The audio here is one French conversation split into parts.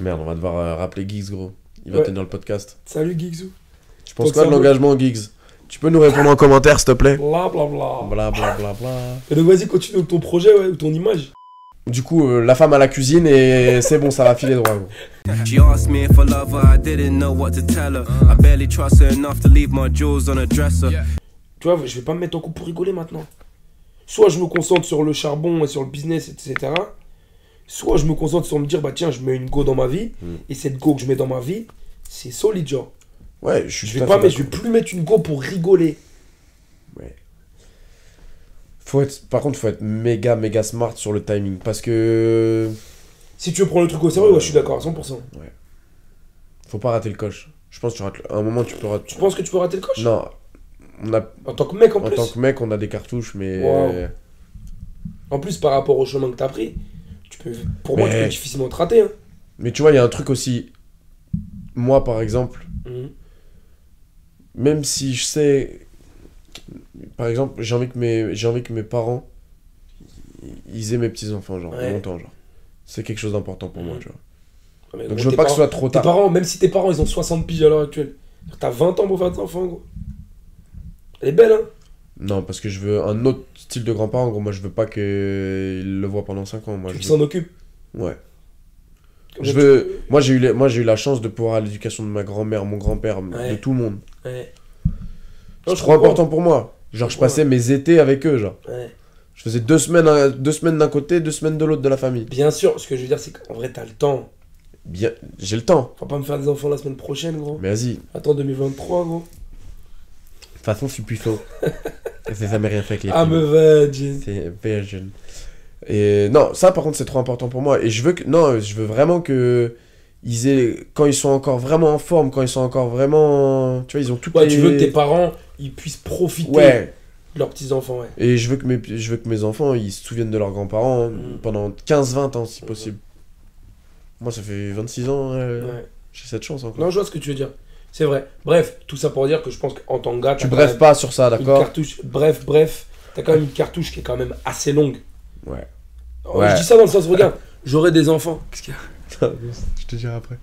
Merde, on va devoir euh, rappeler Giggs, gros. Il va Ouais. tenir le podcast. Salut Gigzou. Tu penses quoi de l'engagement, Giggs? Tu peux nous répondre en commentaire, s'il te plaît? Bla bla bla. Bla bla bla bla. Et donc vas-y, continue avec ton projet ouais, ou ton image. Du coup, euh, la femme à la cuisine et c'est bon, ça va filer droit, gros. She asked me if I love her, I didn't know what to tell her. I barely trust her enough to leave my jewels on a dresser. Tu vois, je vais pas me mettre en couple pour rigoler maintenant. Soit je me concentre sur le charbon et sur le business, etc. Soit je me concentre sur me dire, bah tiens, je mets une go dans ma vie. Mm. Et cette go que je mets dans ma vie, c'est solide, genre. Ouais, je suis Je vais pas mettre, je vais plus mettre une go pour rigoler. Faut être, par contre, faut être méga, méga smart sur le timing. Parce que. Si tu veux prendre le truc au sérieux, ouais, je suis d'accord à 100%. Faut pas rater le coche. Je pense que tu rates le- à un moment, tu peux rater. Tu penses que tu peux rater le coche? Non. On a, En tant que mec en, en plus tant que mec, on a des cartouches, mais. Wow. En plus, par rapport au chemin que t'as pris, peux, pour moi, tu Mais- peux difficilement te rater. Hein. Mais tu vois, il y a un truc aussi. Moi, par exemple, Mhm. même si je sais. Par exemple, j'ai envie que mes, j'ai envie que mes parents. Ils aient mes petits-enfants, genre, Ouais. longtemps, genre. C'est quelque chose d'important pour moi, Mhm. tu vois. Ah, mais Donc je veux tes pas que ce soit trop Tes tard. parents, même si tes parents ils ont 60 piges à l'heure actuelle, t'as 20 ans pour faire des enfants, gros. Elle est belle, hein Non, parce que je veux un autre style de grand-parent, gros. Moi, je veux pas qu'ils le voient pendant 5 ans. Moi, Tu je s'en occupes. veux- Ouais. Comme Je veux... Moi, j'ai eu, les- moi, j'ai eu la chance de pouvoir à l'éducation de ma grand-mère, mon grand-père, Ouais. de tout le monde. Ouais. C'est trop important pour moi. Genre, je passais mes étés avec eux, genre. Ouais. Je faisais deux semaines, à- deux semaines d'un côté, deux semaines de l'autre de la famille. Bien sûr, ce que je veux dire, c'est qu'en vrai, t'as le temps. Bien, j'ai le temps. Faut pas me faire des enfants la semaine prochaine, gros. Mais vas-y. Attends 2023, gros. Toute façon, je suis puceau. C'est jamais rien fait avec les I'm a virgin. C'est virgin. Et non, ça par contre c'est trop important pour moi. Et je veux que non, je veux vraiment que ils aient quand ils sont encore vraiment en forme, quand ils sont encore vraiment, tu vois, ils ont tout. Ouais, tu veux que tes parents, ils puissent profiter Ouais. de leurs petits-enfants, ouais. Et je veux que mes je veux que mes enfants ils se souviennent de leurs grands-parents hein, Mm. pendant 15-20 ans si possible. Moi ça fait 26 ans, euh, ouais. j'ai cette chance encore. Non, je vois ce que tu veux dire. C'est vrai. Bref, tout ça pour dire que je pense qu'en tant que gars, tu quand pas sur ça, même une d'accord cartouche. Bref, bref, t'as quand même une cartouche qui est quand même assez longue. Ouais. Oh, Ouais. Je dis ça dans le sens, regarde, j'aurai des enfants. Qu'est-ce qu'il y a je te dirai après.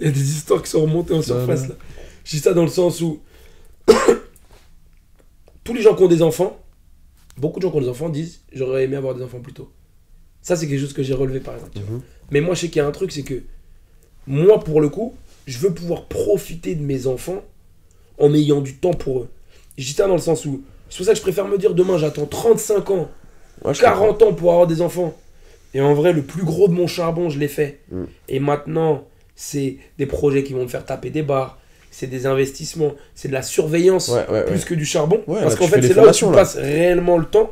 Il y a des histoires qui sont remontées en surface non. là. Je dis ça dans le sens où tous les gens qui ont des enfants, beaucoup de gens qui ont des enfants disent j'aurais aimé avoir des enfants plus tôt. Ça c'est quelque chose que j'ai relevé par exemple. Mhm. Mais moi je sais qu'il y a un truc, c'est que moi pour le coup, je veux pouvoir profiter de mes enfants en ayant du temps pour eux. Je dis ça dans le sens où c'est pour ça que je préfère me dire demain j'attends 35 ans Ouais, je comprends. 40 ans pour avoir des enfants. Et en vrai, le plus gros de mon charbon, je l'ai fait. Mm. Et maintenant, c'est des projets qui vont me faire taper des barres. C'est des investissements. C'est de la surveillance Ouais, ouais, plus ouais. que du charbon. Parce qu'en fait, c'est là où tu passes réellement le temps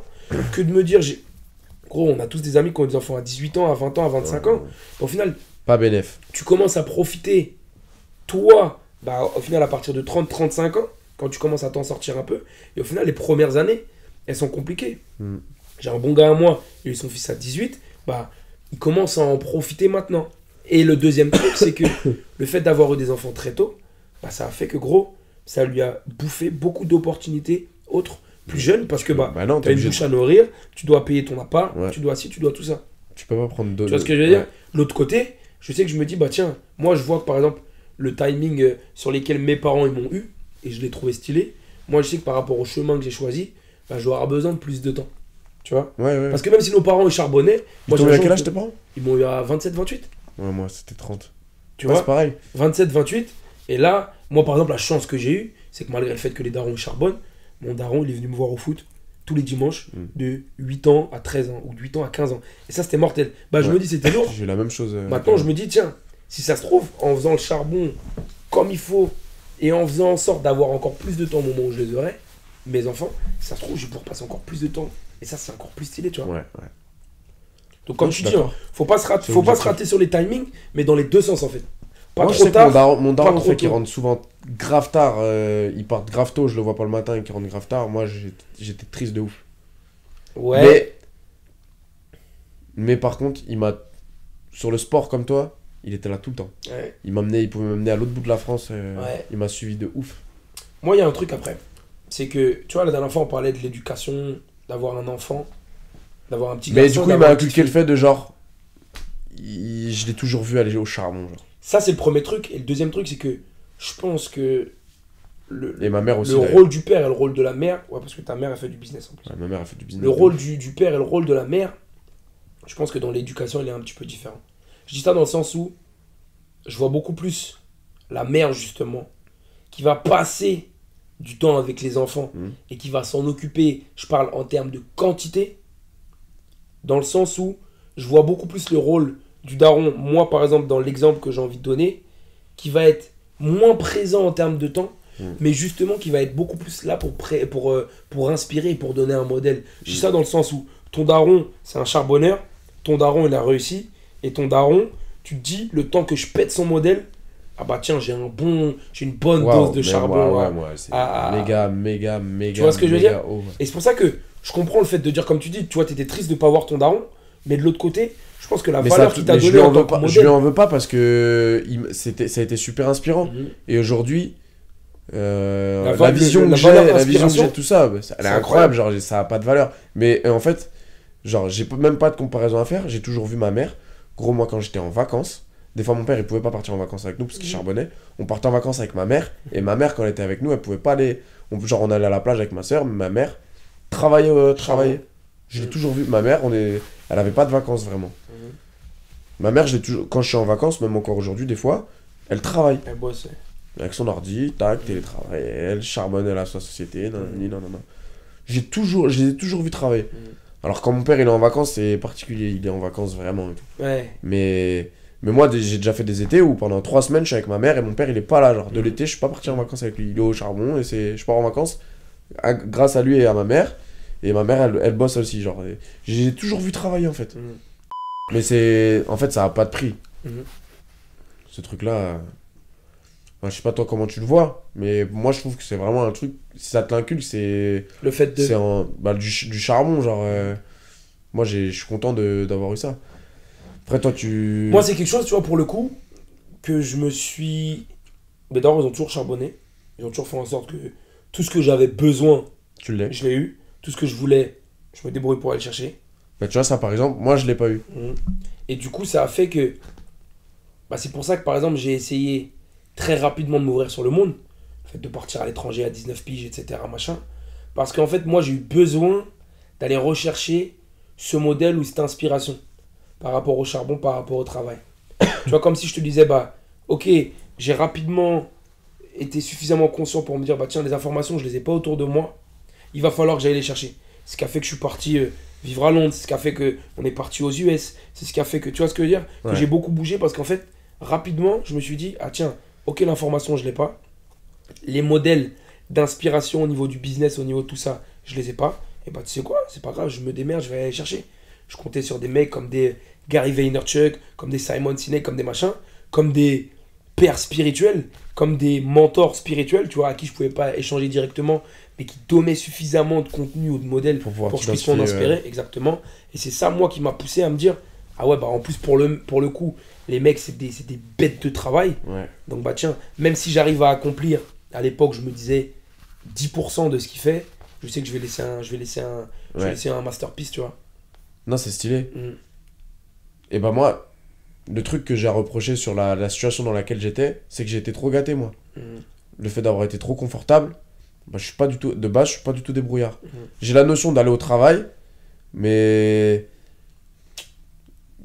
que de me dire j'ai. Gros, on a tous des amis qui ont des enfants à 18 ans, à 20 ans, à 25 ans. Au final, Pas bénéf. tu commences à profiter, toi, bah, au final, à partir de 30-35 ans, quand tu commences à t'en sortir un peu, et au final, les premières années, elles sont compliquées. Mm. J'ai un bon gars à moi, il a eu son fils à 18, bah, il commence à en profiter maintenant. Et le deuxième truc, c'est que le fait d'avoir eu des enfants très tôt, bah, ça a fait que, gros, ça lui a bouffé beaucoup d'opportunités autres, plus jeunes, parce que bah, Bah non, tu as une bouche à nourrir, tu dois payer ton appart, Ouais. tu dois ci, tu dois tout ça. Tu peux pas prendre deux. Tu vois ce que je veux dire L'autre côté, je sais que je me dis, bah tiens, moi je vois que par exemple, le timing euh, sur lesquels mes parents ils m'ont eu, et je l'ai trouvé stylé, moi je sais que par rapport au chemin que j'ai choisi, bah, je vais avoir besoin de plus de temps. Tu vois Ouais, ouais. Parce que même si nos parents ils charbonnaient, moi Ils j'ai eu à quel âge tes parents? Ils m'ont eu à 27, 28. Ouais, moi c'était 30. Tu vois c'est pareil. 27, 28. Et là, moi par exemple, la chance que j'ai eue, c'est que malgré le fait que les darons ils charbonnent, mon daron il est venu me voir au foot tous les dimanches Mm. de 8 ans à 13 ans ou de 8 ans à 15 ans. Et ça c'était mortel. Bah je me dis c'était lourd. J'ai eu la même chose. euh, Maintenant, je me dis, tiens, si ça se trouve, en faisant le charbon comme il faut et en faisant en sorte d'avoir encore plus de temps au moment où je les aurai, mes enfants, si ça se trouve, je vais pouvoir passer encore plus de temps. Et ça, c'est encore plus stylé, tu vois. Ouais, ouais. Donc, comme je tu dis, hein, faut pas se rater, faut pas se rater sur les timings, mais dans les deux sens, en fait. Pas Moi, je trop sais que mon daron, mon fait, qui tôt. rentre souvent grave tard. euh, il part grave tôt, je le vois pas le matin, et qui rentre grave tard. Moi, j'étais triste de ouf. Ouais. Mais, mais par contre, il m'a. Sur le sport comme toi, il était là tout le temps. Ouais. Il m'amenait, il pouvait m'amener à l'autre bout de la France. euh, Ouais. Il m'a suivi de ouf. Moi, il y a un truc après. C'est que, tu vois, la dernière fois, on parlait de l'éducation, d'avoir un enfant, d'avoir un petit Mais garçon, du coup, il m'a inculqué le fait de genre. il- je l'ai toujours vu aller au charbon. Genre. Ça, c'est le premier truc. Et le deuxième truc, c'est que je pense que le, Et ma mère aussi. le rôle du père et le rôle de la mère, ouais, parce que ta mère a fait du business en plus. Ouais, ma mère a fait du business. Le rôle du, du père et le rôle de la mère, je pense que dans l'éducation, il est un petit peu différent. Je dis ça dans le sens où je vois beaucoup plus la mère, justement, qui va passer du temps avec les enfants Mhm. et qui va s'en occuper, je parle en termes de quantité, dans le sens où je vois beaucoup plus le rôle du daron, moi par exemple, dans l'exemple que j'ai envie de donner, qui va être moins présent en termes de temps, Mhm. mais justement qui va être beaucoup plus là pour, pré- pour, euh, pour inspirer et pour donner un modèle. Je dis ça dans le sens où ton daron, c'est un charbonneur, ton daron, il a réussi, et ton daron, tu te dis, le temps que je pète son modèle, ah bah tiens, j'ai un bon, j'ai une bonne Waouh, dose de charbon. ouais, ouais, ouais, c'est Ah, ah, méga, méga, méga. Tu vois ce que je veux dire ouais. Et c'est pour ça que je comprends le fait de dire, comme tu dis, tu vois, t'étais triste de pas voir ton daron, mais de l'autre côté, je pense que la Mais valeur qu'il t'a je donnée lui en tant que pas, je modèle. lui en veux pas parce que il c'était, ça a été super inspirant. Mhm. Et aujourd'hui, euh, La la, vision que j'ai, la vision que j'ai de tout ça, bah, elle est c'est incroyable. Genre, ça a pas de valeur. Mais euh, en fait, genre, j'ai même pas de comparaison à faire. J'ai toujours vu ma mère. Gros, moi, quand j'étais en vacances, des fois, mon père, il pouvait pas partir en vacances avec nous parce qu'il Mhm. charbonnait. On partait en vacances avec ma mère. Et ma mère, quand elle était avec nous, elle pouvait pas aller. On, genre, on allait à la plage avec ma soeur, mais ma mère travaillait. euh, travaillait. Je l'ai toujours vu. Ma mère, on est... elle avait pas de vacances vraiment. Mhm. Ma mère, je toujours... quand je suis en vacances, même encore aujourd'hui, des fois, elle travaille. Elle bosse. Avec son ordi, tac, télétravail, elle charbonne, elle a sa société, non, non, non, non. J'ai toujours, je les ai toujours vu travailler. Mhm. Alors quand mon père il est en vacances, c'est particulier, il est en vacances vraiment. et tout. Ouais. Mais, mais moi, j'ai déjà fait des étés où pendant trois semaines, je suis avec ma mère et mon père il est pas là. Genre de Mhm. l'été, je suis pas parti en vacances avec lui. Il est au charbon et c'est, je pars en vacances à- grâce à lui et à ma mère. Et ma mère, elle, elle bosse aussi. Genre, j'ai toujours vu travailler en fait. Mhm. Mais c'est, en fait, ça a pas de prix. Mhm. Ce truc-là. euh, enfin, je sais pas toi comment tu le vois, mais moi je trouve que c'est vraiment un truc. Si ça te l'inculque, c'est, Le fait de. c'est en- bah, du, ch- du charbon. Genre, euh, moi je suis content d'avoir eu ça. Après, toi, tu. Moi, c'est quelque chose, tu vois, pour le coup, que je me suis. Mais d'abord, ils ont toujours charbonné. Ils ont toujours fait en sorte que tout ce que j'avais besoin, tu je l'ai eu. Tout ce que je voulais, je me débrouille pour aller le chercher. Bah, tu vois, ça par exemple, moi je l'ai pas eu. Mhm. Et du coup, ça a fait que. Bah, c'est pour ça que, par exemple, j'ai essayé très rapidement de m'ouvrir sur le monde. Le fait de partir à l'étranger à 19 piges, etc. Machin. Parce qu'en fait, moi, j'ai eu besoin d'aller rechercher ce modèle ou cette inspiration par rapport au charbon, par rapport au travail. tu vois, comme si je te disais, bah, ok, j'ai rapidement été suffisamment conscient pour me dire, bah, tiens, les informations, je les ai pas autour de moi. Il va falloir que j'aille les chercher. Ce qui a fait que je suis parti euh, vivre à Londres, c'est ce qui a fait que on est parti aux US, c'est ce qui a fait que, tu vois ce que je veux dire? Que j'ai beaucoup bougé parce qu'en fait, rapidement, je me suis dit, ah tiens, ok, l'information, je l'ai pas. Les modèles d'inspiration au niveau du business, au niveau de tout ça, je les ai pas. Et bah, tu sais quoi, c'est pas grave, je me démerde, je vais aller chercher. Je comptais sur des mecs comme des Gary Vaynerchuk, comme des Simon Sinek, comme des machins, comme des pères spirituels, comme des mentors spirituels, tu vois, à qui je pouvais pas échanger directement, mais qui donnaient suffisamment de contenu ou de modèles Pour que je puisse m'en inspirer, exactement. Et c'est ça, moi, qui m'a poussé à me dire, ah ouais, bah en plus, pour le, pour le coup, les mecs, c'est des, bêtes de travail. Ouais. Donc, bah tiens, même si j'arrive à accomplir, à l'époque, je me disais 10% de ce qu'il fait, je sais que je vais laisser un, je vais laisser un, je vais Ouais. laisser un masterpiece, tu vois. Non, c'est stylé. Mm. Et bah, moi, le truc que j'ai à reprocher sur la, la situation dans laquelle j'étais, c'est que j'ai été trop gâté, moi. Mm. Le fait d'avoir été trop confortable, bah, je suis pas du tout. De base, je suis pas du tout débrouillard. Mhm. J'ai la notion d'aller au travail, mais.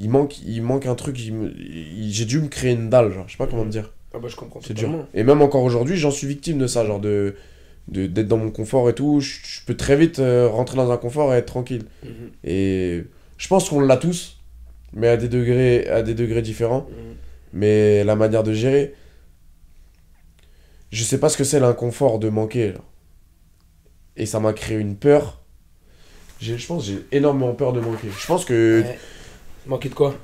Il manque, il manque un truc. J'ai dû me créer une dalle, genre. Je sais pas comment te dire. Ah bah je comprends C'est dur. Et même encore aujourd'hui, j'en suis victime de ça, genre de de- d'être dans mon confort et tout. Je, je peux très vite euh, rentrer dans un confort et être tranquille. Mhm. Et je pense qu'on l'a tous, mais à des degrés, à des degrés différents. Mhm. Mais la manière de gérer, je sais pas ce que c'est l'inconfort de manquer. genre. Et ça m'a créé une peur. Je pense que j'ai énormément peur de manquer. Je pense que Ouais. Manquer de quoi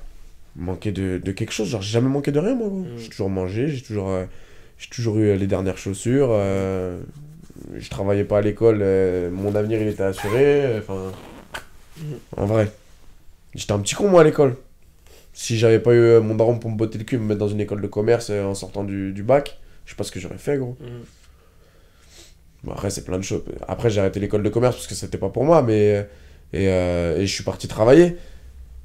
manquer de, de quelque chose, genre j'ai jamais manqué de rien moi. Mm. J'ai toujours mangé, j'ai toujours, euh, j'ai toujours eu les dernières chaussures. euh, je travaillais pas à l'école, euh, mon avenir il était assuré. Enfin, Mm. en vrai, j'étais un petit con moi à l'école. Si j'avais pas eu mon daron pour me botter le cul, me mettre dans une école de commerce en sortant du, du bac, je sais pas ce que j'aurais fait gros. Bon, après c'est plein de choses. Après j'ai arrêté l'école de commerce parce que c'était pas pour moi, mais et, euh, et je suis parti travailler.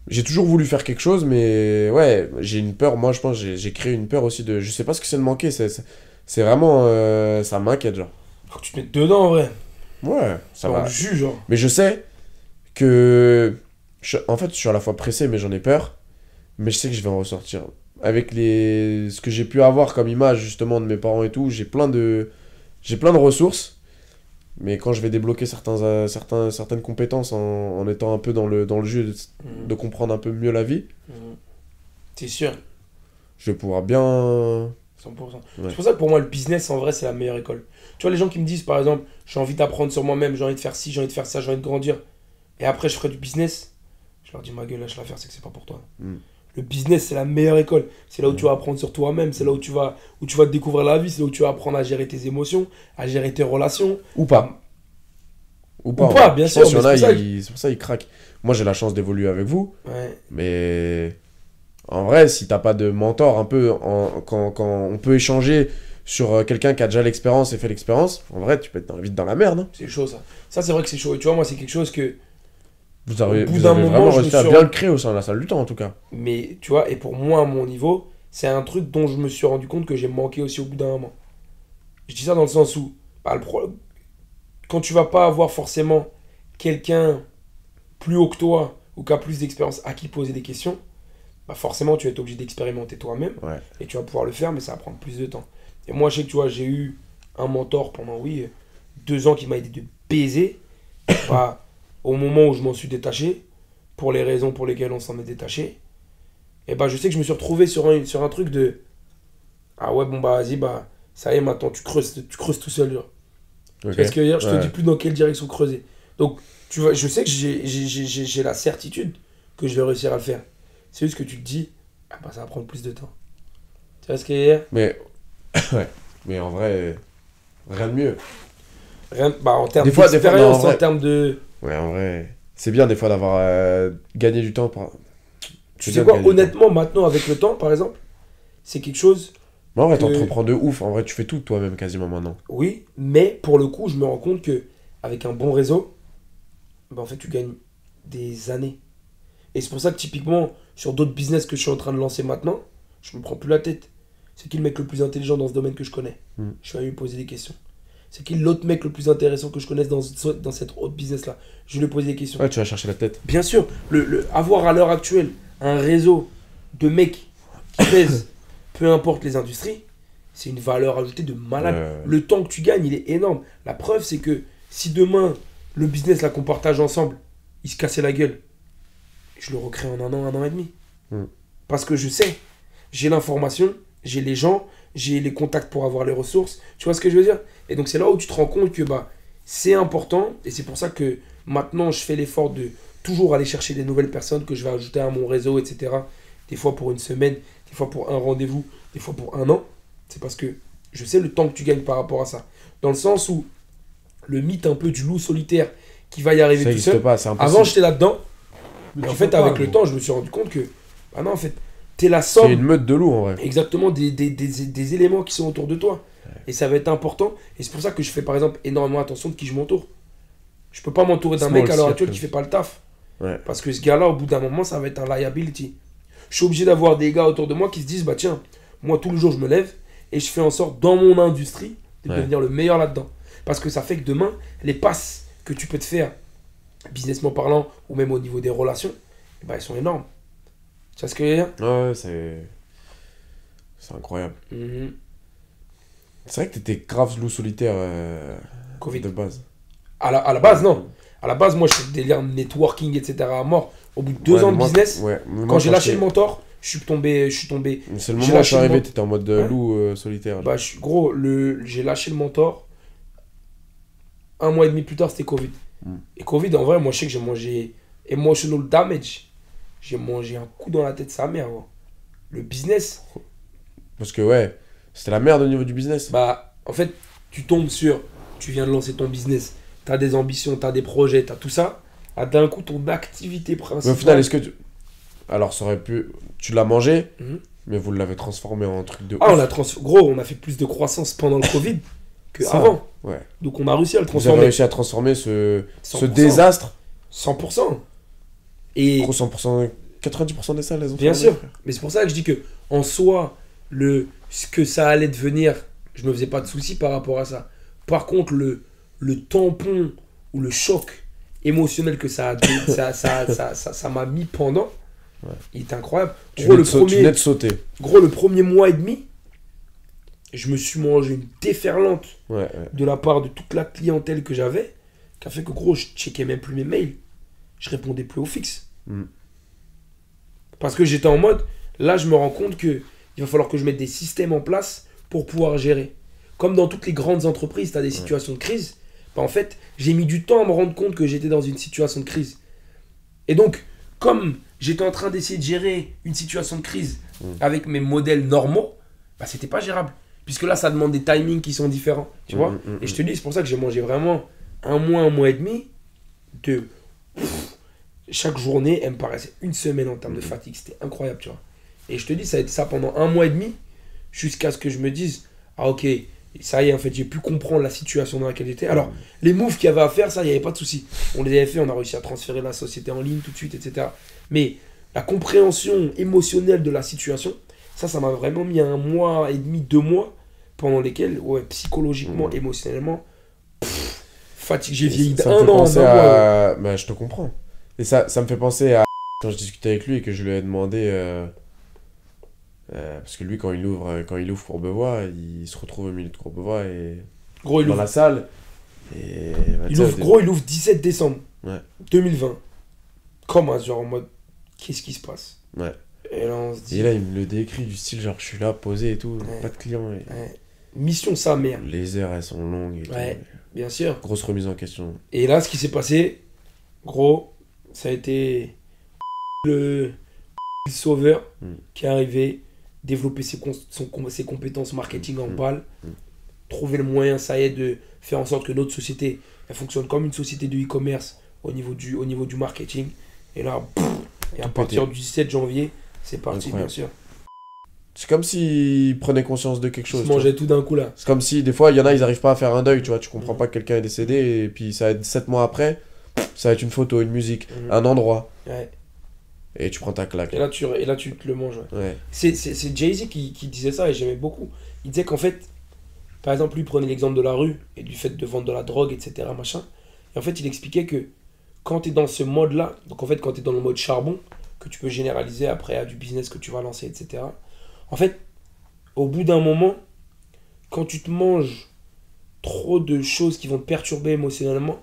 J'ai toujours voulu faire quelque chose, mais ouais, j'ai une peur. Moi, je pense, j'ai créé une peur aussi de. Je sais pas ce que c'est de manquer. C'est vraiment. euh, ça m'inquiète, genre. Faut que tu te mettes dedans en vrai. Ouais, ça va. jus, genre. Mais je sais que. je- en fait, je suis à la fois pressé, mais j'en ai peur. Mais je sais que je vais en ressortir. Avec les... ce que j'ai pu avoir comme image, justement, de mes parents et tout, j'ai plein de. J'ai plein de ressources. Mais quand je vais débloquer certains, euh, certains, certaines compétences en, en étant un peu dans le, dans le jeu, de, Mhm. de comprendre un peu mieux la vie, Mhm. C'est sûr? je vais pouvoir bien. 100%. Ouais. C'est pour ça que pour moi, le business, en vrai, c'est la meilleure école. Tu vois, les gens qui me disent, par exemple, j'ai envie d'apprendre sur moi-même, j'ai envie de faire ci, j'ai envie de faire ça, j'ai envie de grandir, et après, je ferai du business, je leur dis, ma gueule, lâche l'affaire, c'est que c'est pas pour toi. Mm. Le business, c'est la meilleure école. C'est là où tu vas apprendre sur toi-même, c'est là où tu, vas, où tu vas découvrir la vie, c'est là où tu vas apprendre à gérer tes émotions, à gérer tes relations. Ou pas. Ou pas, Ou pas, ouais. bien Je sûr, c'est pour pour ça qu'ils craquent. Moi, j'ai la chance d'évoluer avec vous. Ouais. Mais en vrai, si t'as pas de mentor, un peu, en- quand, quand on peut échanger sur euh, quelqu'un qui a déjà l'expérience et fait l'expérience, en vrai, tu peux être dans- vite dans la merde. hein. C'est chaud, ça. Ça, c'est vrai que c'est chaud. Et tu vois, moi, c'est quelque chose que. Vous avez, Au bout vous d'un moment, vraiment je me réussi à suis bien le créer au sein de la salle du temps, en tout cas. Mais tu vois, et pour moi, à mon niveau, c'est un truc dont je me suis rendu compte que j'ai manqué aussi au bout d'un moment. Je dis ça dans le sens où, bah, le pro- quand tu vas pas avoir forcément quelqu'un plus haut que toi ou qui a plus d'expérience à qui poser des questions, bah forcément tu vas être obligé d'expérimenter toi-même Ouais. et tu vas pouvoir le faire, mais ça va prendre plus de temps. Et moi, je sais que tu vois, j'ai eu un mentor pendant, oui, deux ans qui m'a aidé de baiser. Bah, au moment où je m'en suis détaché, pour les raisons pour lesquelles on s'en est détaché, et bah je sais que je me suis retrouvé sur un, sur un truc de Ah ouais, bon bah vas-y, bah ça y est, maintenant tu creuses, tu creuses tout seul. genre. Ok. Tu vois ce que je Je te Ouais. dis plus dans quelle direction creuser. Donc, tu vois, je sais que j'ai- la certitude que je vais réussir à le faire. C'est juste que tu te dis Ah bah ça va prendre plus de temps. Tu vois ce que je veux dire Mais, ouais. Mais en vrai, rien de mieux. Rien, bah, en termes d'expérience, en en termes de. Ouais, en vrai, c'est bien des fois d'avoir euh, gagné du temps. Par... Tu sais quoi, honnêtement, maintenant, avec le temps, par exemple, c'est quelque chose, Mais en vrai, que- t'entreprends de ouf. En vrai, tu fais tout toi-même quasiment maintenant. oui, mais pour le coup, je me rends compte que avec un bon réseau, bah, en fait, tu gagnes des années. Et c'est pour ça que, typiquement, sur d'autres business que je suis en train de lancer maintenant, je me prends plus la tête. C'est qui le mec le plus intelligent dans ce domaine que je connais? Mm. Je vais lui poser des questions. C'est qui l'autre mec le plus intéressant que je connaisse dans, dans cette autre business-là Je lui poser des questions. Ouais, tu vas chercher la tête. Bien sûr, le, le- avoir à l'heure actuelle un réseau de mecs qui pèsent, peu importe les industries, c'est une valeur ajoutée de malade. Ouais. Le temps que tu gagnes, il est énorme. La preuve, c'est que si demain, le business là qu'on partage ensemble, il se cassait la gueule, je le recrée en un an, un an et demi. Mm. Parce que je sais, j'ai l'information, j'ai les gens, j'ai les contacts pour avoir les ressources. Tu vois ce que je veux dire? Et donc c'est là où tu te rends compte que bah, c'est important. Et c'est pour ça que maintenant, je fais l'effort de toujours aller chercher des nouvelles personnes que je vais ajouter à mon réseau, etc. Des fois pour une semaine, des fois pour un rendez-vous, des fois pour un an. C'est parce que je sais le temps que tu gagnes par rapport à ça. Dans le sens où le mythe un peu du loup solitaire qui va y arriver Ça tout n'existe seul. pas. Avant, j'étais là-dedans. Mais en fait, pas, avec le temps, je me suis rendu compte que, bah non, en fait, t'es la C'est somme une meute de loups en vrai. exactement des, des, des, des éléments qui sont autour de toi. Et ça va être important. Et c'est pour ça que je fais par exemple énormément attention de qui je m'entoure. Je peux pas m'entourer d'un mec à l'heure actuelle qui fait pas le taf. Ouais. Parce que ce gars-là, au bout d'un moment, ça va être un liability. Je suis obligé d'avoir des gars autour de moi qui se disent bah tiens, moi tous les jours je me lève et je fais en sorte dans mon industrie de Ouais. devenir le meilleur là-dedans. Parce que ça fait que demain, les passes que tu peux te faire, businessment parlant, ou même au niveau des relations, ben, elles sont énormes. Tu vois ce que je veux dire? Ouais, c'est. C'est incroyable. Mhm. C'est vrai que t'étais grave loup solitaire euh, Covid. de base. À la, à la base, non. À la base, moi, je des délire networking, etc. à mort. Au bout de deux Ouais, ans de moi- business, ouais, moi, quand j'ai lâché le mentor, je suis tombé, je suis tombé. C'est le moment où je suis arrivé, t'étais en mode euh, Ouais. loup euh, solitaire. Bah, je suis- gros, le, j'ai lâché le mentor. Un mois et demi plus tard, c'était Covid. Mm. Et Covid, en vrai, moi, je sais que j'ai mangé emotional damage. J'ai mangé un coup dans la tête de sa mère. Le business, Parce que ouais, c'était la merde au niveau du business. bah, en fait, tu tombes sur, tu viens de lancer ton business, t'as des ambitions, t'as des projets, t'as tout ça. Ah, d'un coup, ton activité Mais principale. au final, est-ce que tu... Alors, ça aurait pu... Tu l'as mangé, Mhm. mais vous l'avez transformé en truc de Ah, ouf. on a trans... Gros, on a fait plus de croissance pendant le Covid que Ça, avant. ouais. Donc on a réussi à le Vous avez transformer. réussi à transformer ce, ce 100%. désastre, 100%. Et gros 100%... 90% des salles, elles ont Bien sûr. Mais c'est pour ça que je dis que en soi, le, ce que ça allait devenir, je me faisais pas de soucis par rapport à ça. Par contre, le, le tampon ou le choc émotionnel que ça a ça, ça, ça, ça, ça m'a mis pendant, Ouais. il est incroyable. Tu Gros le, tu premier, venais de sauter. gros, le premier mois et demi, je me suis mangé une déferlante Ouais, ouais. de la part de toute la clientèle que j'avais, qui a fait que gros, je checkais même plus mes mails. Je répondais plus au fixe. Mm. Parce que j'étais en mode, là, je me rends compte que il va falloir que je mette des systèmes en place pour pouvoir gérer. Comme dans toutes les grandes entreprises, tu as des situations de crise. Bah, en fait, j'ai mis du temps à me rendre compte que j'étais dans une situation de crise. Et donc, comme j'étais en train d'essayer de gérer une situation de crise Mm. avec mes modèles normaux, bah, c'était pas gérable. Puisque là, ça demande des timings qui sont différents. Tu vois Mm, mm, Et je te dis, c'est pour ça que j'ai mangé vraiment un mois, un mois et demi de. Chaque journée, elle me paraissait une semaine en termes de fatigue. C'était incroyable, tu vois. Et je te dis, ça a été ça pendant un mois et demi, jusqu'à ce que je me dise, ah ok, ça y est, en fait, j'ai pu comprendre la situation dans laquelle j'étais. Alors, les moves qu'il y avait à faire, ça, il n'y avait pas de souci. On les avait fait, on a réussi à transférer la société en ligne tout de suite, etc. Mais la compréhension émotionnelle de la situation, ça, ça m'a vraiment mis un mois et demi, deux mois, pendant lesquels, ouais, psychologiquement, Mhm. émotionnellement, pff, fatigue. J'ai vieilli d'un an un mois. à... Bah, je te comprends. Et ça, ça me fait penser à quand je discutais avec lui et que je lui ai demandé. euh, euh, parce que lui, quand il ouvre, quand il ouvre Courbevoie, il se retrouve au milieu de Courbevoie et Gros, il dans ouvre, la salle. Et, bah, il ouvre- gros, il ouvre 17 décembre Ouais. 2020. Comme un genre en mode, qu'est-ce qui se passe? Ouais. Et là, on se dit, Et là, il me le décrit du style genre, je suis là, posé et tout, Ouais. pas de clients. Et... ouais, mission sa mère, Les heures, elles sont longues et tout. Ouais. bien sûr. Grosse remise en question. Et là, ce qui s'est passé, gros, ça a été le sauveur Mm. qui est arrivé, développer ses, cons- son- ses compétences marketing en Mm. balle, Mm. trouver le moyen, ça y est, de faire en sorte que notre société, elle fonctionne comme une société de e-commerce au niveau du, au niveau du marketing. Et là, pff, et à partir du 17 janvier, c'est parti, Incroyable. bien sûr. C'est comme s'il prenait conscience de quelque chose. vois. mangeais tout d'un coup là. C'est comme si des fois, il y en a, ils arrivent pas à faire un deuil, tu vois. Tu comprends pas que quelqu'un est décédé et puis ça être 7 mois après, ça va être une photo, une musique, Mhm. un endroit. Ouais. Et tu prends ta claque. Et, là, tu, et là, tu te le manges. ouais. Ouais. C'est c'est- c'est Jay-Z qui, qui disait ça et j'aimais beaucoup. Il disait qu'en fait, par exemple, lui prenait l'exemple de la rue et du fait de vendre de la drogue, etc. Machin. Et en fait, il expliquait que quand tu es dans ce mode-là, donc en fait, quand tu es dans le mode charbon, que tu peux généraliser après à du business que tu vas lancer, etc. En fait, au bout d'un moment, quand tu te manges trop de choses qui vont te perturber émotionnellement,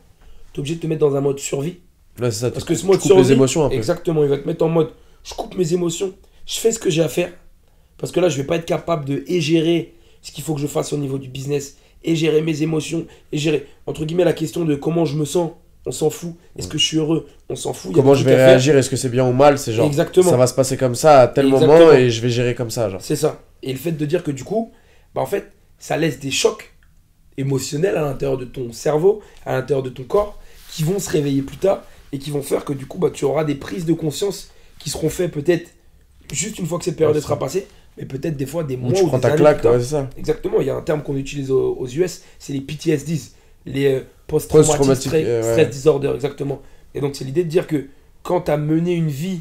obligé de te mettre dans un mode survie. Ouais, c'est ça. Parce que ce mode les survie, émotions un peu. Exactement, il va te mettre en mode je coupe mes émotions, je fais ce que j'ai à faire. Parce que là, je vais pas être capable de et gérer ce qu'il faut que je fasse au niveau du business, et gérer mes émotions, et gérer, entre guillemets, la question de comment je me sens, on s'en fout. Est-ce que je suis heureux On s'en fout. Comment je vais réagir Est-ce que c'est bien ou mal C'est genre, Exactement. ça va se passer comme ça à tel Exactement. moment et je vais gérer comme ça. Genre. C'est ça. Et le fait de dire que du coup, bah en fait, ça laisse des chocs émotionnels à l'intérieur de ton cerveau, à l'intérieur de ton corps, qui vont se réveiller plus tard et qui vont faire que du coup, bah, tu auras des prises de conscience qui seront faites peut-être juste une fois que cette période Ouais, sera passée, mais peut-être des fois des mois tu ou prends des ta années claque, ouais, c'est ça. Exactement, il y a un terme qu'on utilise aux, aux US, c'est les PTSDs, les post-traumatic Post-traumatic, stress, euh, ouais. stress disorder, exactement. Et donc c'est l'idée de dire que quand tu as mené une vie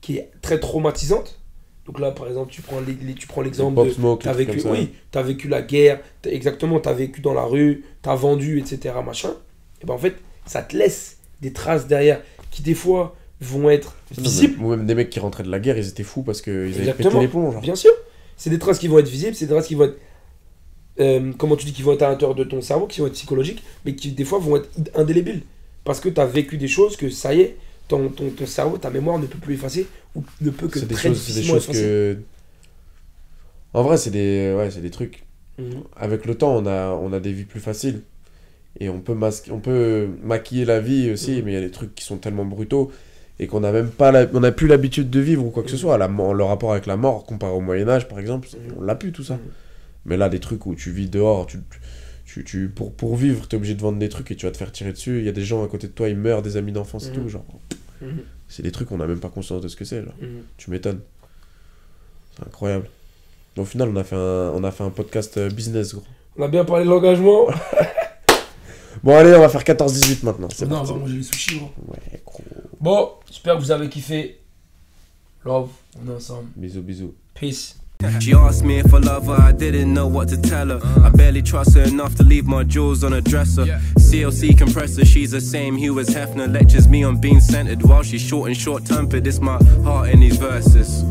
qui est très traumatisante, donc là par exemple tu prends les- les- tu prends l'exemple de les trucs vécu, oui, t'as vécu la guerre, t'as- exactement, t'as vécu dans la rue, t'as vendu, etc. Machin. Et ben en fait, ça te laisse des traces derrière qui des fois vont être visibles, Ou même des mecs qui rentraient de la guerre, ils étaient fous parce qu'ils avaient pété les plombs. Genre. bien sûr. C'est des traces qui vont être visibles, c'est des traces qui vont être, euh, comment tu dis, qui vont être à l'intérieur de ton cerveau, qui vont être psychologiques, mais qui des fois vont être indélébiles. Parce que t'as vécu des choses que ça y est, ton, ton, ton cerveau, ta mémoire ne peut plus effacer ou ne peut que très choses, c'est des difficilement choses effacer. que. En vrai, c'est des, ouais, c'est des trucs. Mhm. Avec le temps, on a, on a des vies plus faciles. Et on peut, masquer, on peut maquiller la vie aussi, Mhm. mais il y a des trucs qui sont tellement brutaux et qu'on n'a même pas la- on n'a plus l'habitude de vivre ou quoi que ce Mhm. soit. La, le rapport avec la mort, comparé au Moyen-Âge par exemple, Mhm. on l'a plus tout ça. Mais là, des trucs où tu vis dehors, tu, tu, tu- pour, pour vivre, tu es obligé de vendre des trucs et tu vas te faire tirer dessus. Il y a des gens à côté de toi, ils meurent, des amis d'enfance et tout. Genre, c'est des trucs, on n'a même pas conscience de ce que c'est. Mhm. Tu m'étonnes. C'est incroyable. Au final, on a fait un, on a fait un podcast euh, business, gros. On a bien parlé de l'engagement. Bon, allez, on va faire 14-18 maintenant. C'est Non, on va manger les sushis, gros. Ouais, gros. Bon, j'espère que vous avez kiffé Love, on est ensemble. Bisous, bisous. Peace. She asked me if I love her, I didn't know what to tell her. I barely trust her enough to leave my jewels on a dresser. CLC compressor, she's the same hue as Hefner. Lectures me on being centered while she's short and short tempered. It's my heart in these verses.